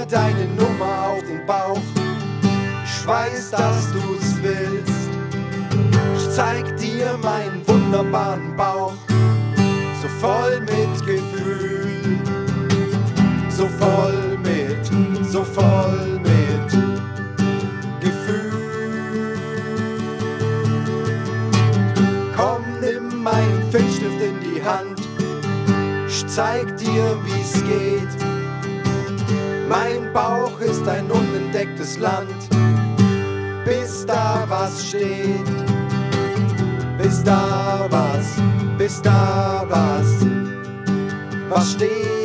mir deine Nummer auf den Bauch. Ich weiß, dass du's willst. Ich zeig dir meinen wunderbaren Bauch, so voll mit Gefühl, so voll mit, so voll mit Gefühl. Komm, nimm meinen Filzstift in die Hand. Ich zeig dir, wie's geht mein Bauch ist ein unentdecktes Land, bis da was steht. Bis da was, bis da was, was steht.